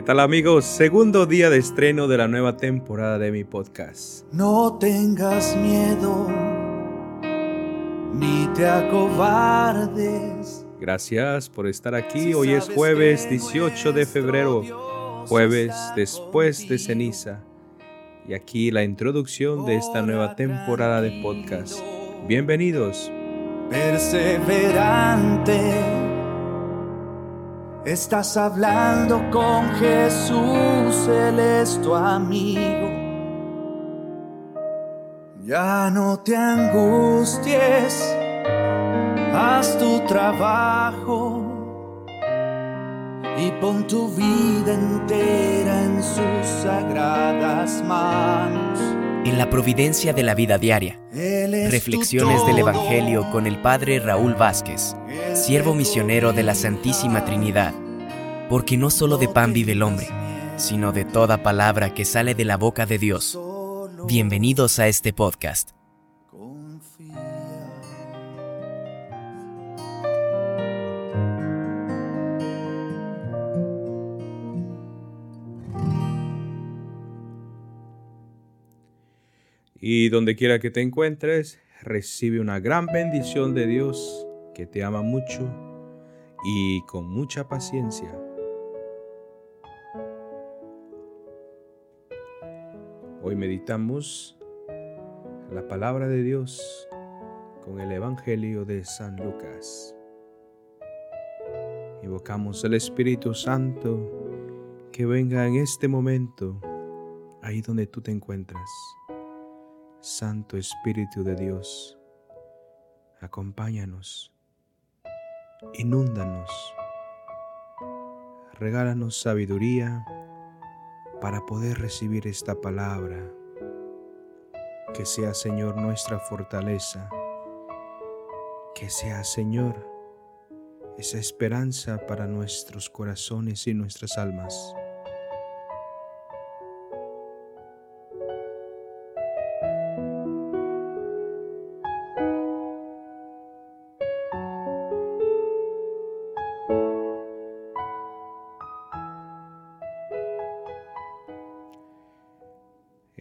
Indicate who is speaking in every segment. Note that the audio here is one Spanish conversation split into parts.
Speaker 1: ¿Qué tal amigos? Segundo día de estreno de la nueva temporada de mi podcast.
Speaker 2: No tengas miedo, ni te acobardes.
Speaker 1: Gracias por estar aquí. Hoy es jueves 18 de febrero, jueves después de ceniza. Y aquí la introducción de esta nueva temporada de podcast. Bienvenidos.
Speaker 2: Perseverante Estás hablando con Jesús, Él es tu amigo. Ya no te angusties, haz tu trabajo y pon tu vida entera en sus sagradas manos.
Speaker 3: En la providencia de la vida diaria, reflexiones del Evangelio con el Padre Raúl Vázquez siervo misionero de la Santísima Trinidad, porque no solo de pan vive el hombre, sino de toda palabra que sale de la boca de Dios. Bienvenidos a este podcast.
Speaker 1: Y donde quiera que te encuentres, recibe una gran bendición de Dios que te ama mucho y con mucha paciencia. Hoy meditamos la palabra de Dios con el Evangelio de San Lucas. Invocamos el Espíritu Santo que venga en este momento, ahí donde tú te encuentras. Santo Espíritu de Dios, acompáñanos inúndanos. Regálanos sabiduría para poder recibir esta palabra. Que sea, Señor, nuestra fortaleza. Que sea, Señor, esa esperanza para nuestros corazones y nuestras almas.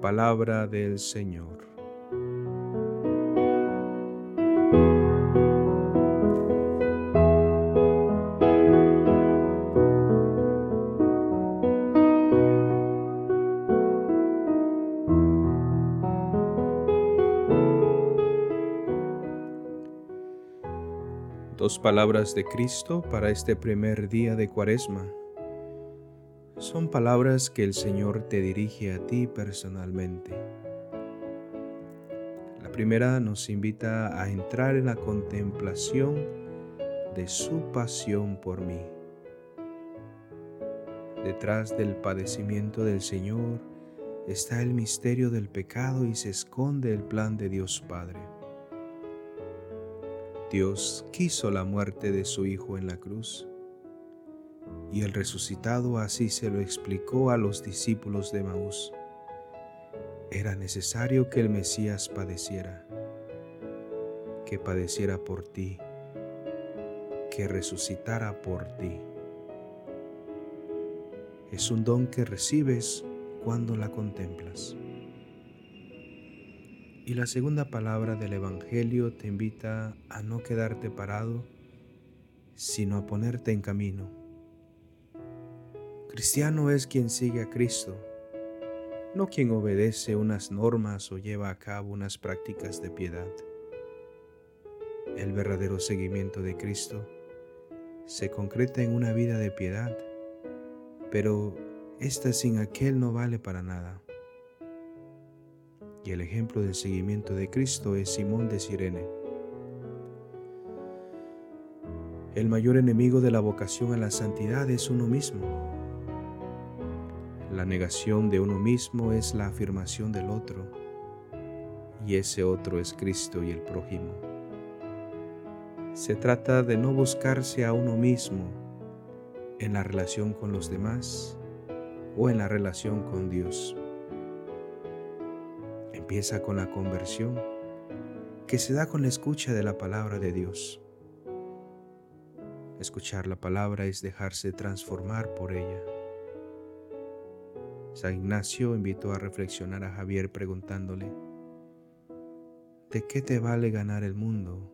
Speaker 1: Palabra del Señor. Dos palabras de Cristo para este primer día de Cuaresma son palabras que el Señor te dirige a ti personalmente. La primera nos invita a entrar en la contemplación de su pasión por mí. Detrás del padecimiento del Señor está el misterio del pecado y se esconde el plan de Dios Padre. Dios quiso la muerte de su Hijo en la cruz y el resucitado así se lo explicó a los discípulos de Maús. Era necesario que el Mesías padeciera, que padeciera por ti, que resucitara por ti. Es un don que recibes cuando la contemplas. Y la segunda palabra del Evangelio te invita a no quedarte parado, sino a ponerte en camino Cristiano es quien sigue a Cristo, no quien obedece unas normas o lleva a cabo unas prácticas de piedad. El verdadero seguimiento de Cristo se concreta en una vida de piedad, pero esta sin aquel no vale para nada. Y el ejemplo del seguimiento de Cristo es Simón de Sirene. El mayor enemigo de la vocación a la santidad es uno mismo. La negación de uno mismo es la afirmación del otro, y ese otro es Cristo y el prójimo. Se trata de no buscarse a uno mismo en la relación con los demás o en la relación con Dios. Empieza con la conversión que se da con la escucha de la palabra de Dios. Escuchar la palabra es dejarse transformar por ella. San Ignacio invitó a reflexionar a Javier preguntándole, ¿de qué te vale ganar el mundo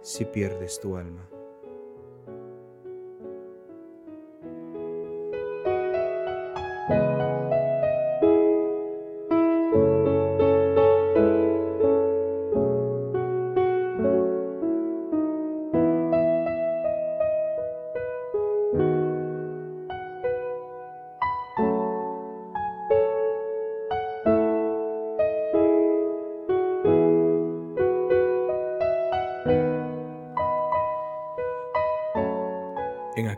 Speaker 1: si pierdes tu alma?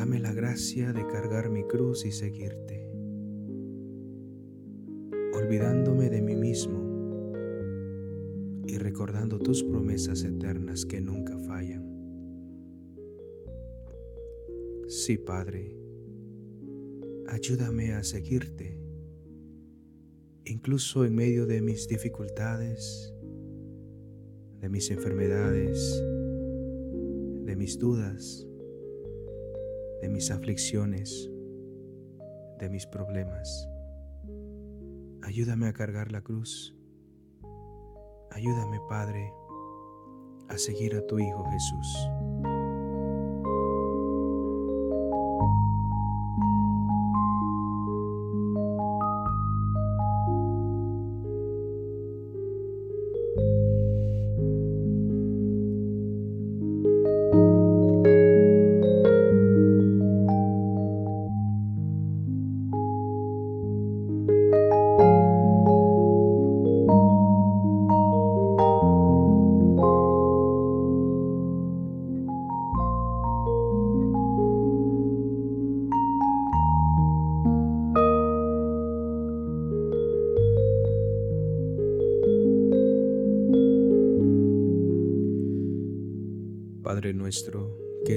Speaker 1: Dame la gracia de cargar mi cruz y seguirte, olvidándome de mí mismo y recordando tus promesas eternas que nunca fallan. Sí, Padre, ayúdame a seguirte, incluso en medio de mis dificultades, de mis enfermedades, de mis dudas, de mis aflicciones, de mis problemas. Ayúdame a cargar la cruz. Ayúdame, Padre, a seguir a tu Hijo Jesús.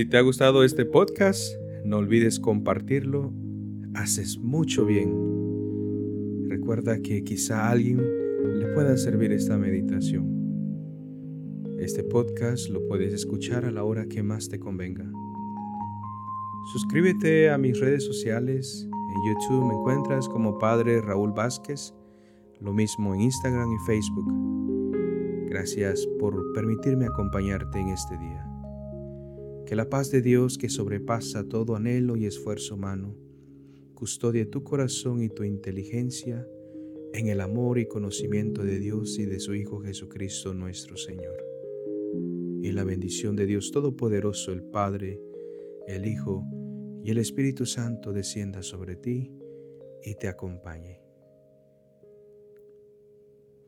Speaker 1: Si te ha gustado este podcast, no olvides compartirlo. Haces mucho bien. Recuerda que quizá a alguien le pueda servir esta meditación. Este podcast lo puedes escuchar a la hora que más te convenga. Suscríbete a mis redes sociales. En YouTube me encuentras como Padre Raúl Vázquez, lo mismo en Instagram y Facebook. Gracias por permitirme acompañarte en este día. Que la paz de Dios que sobrepasa todo anhelo y esfuerzo humano, custodie tu corazón y tu inteligencia en el amor y conocimiento de Dios y de su Hijo Jesucristo nuestro Señor. Y la bendición de Dios Todopoderoso, el Padre, el Hijo y el Espíritu Santo descienda sobre ti y te acompañe.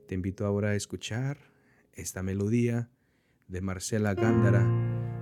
Speaker 1: Te invito ahora a escuchar esta melodía de Marcela Gándara,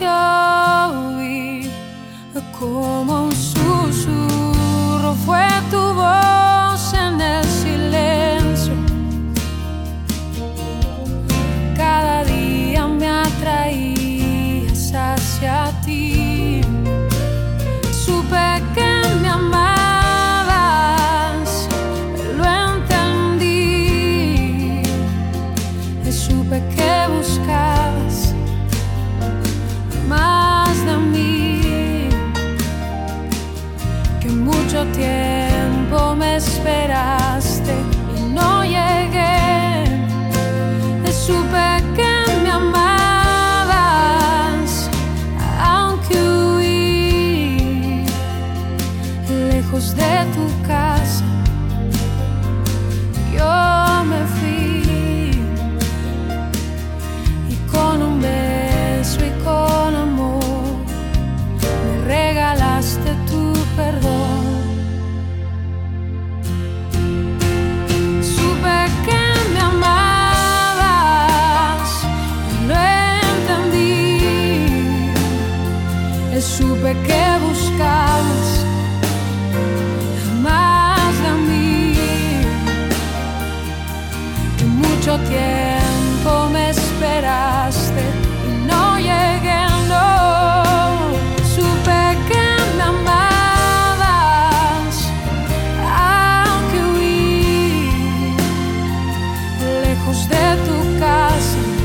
Speaker 4: un lejos de tu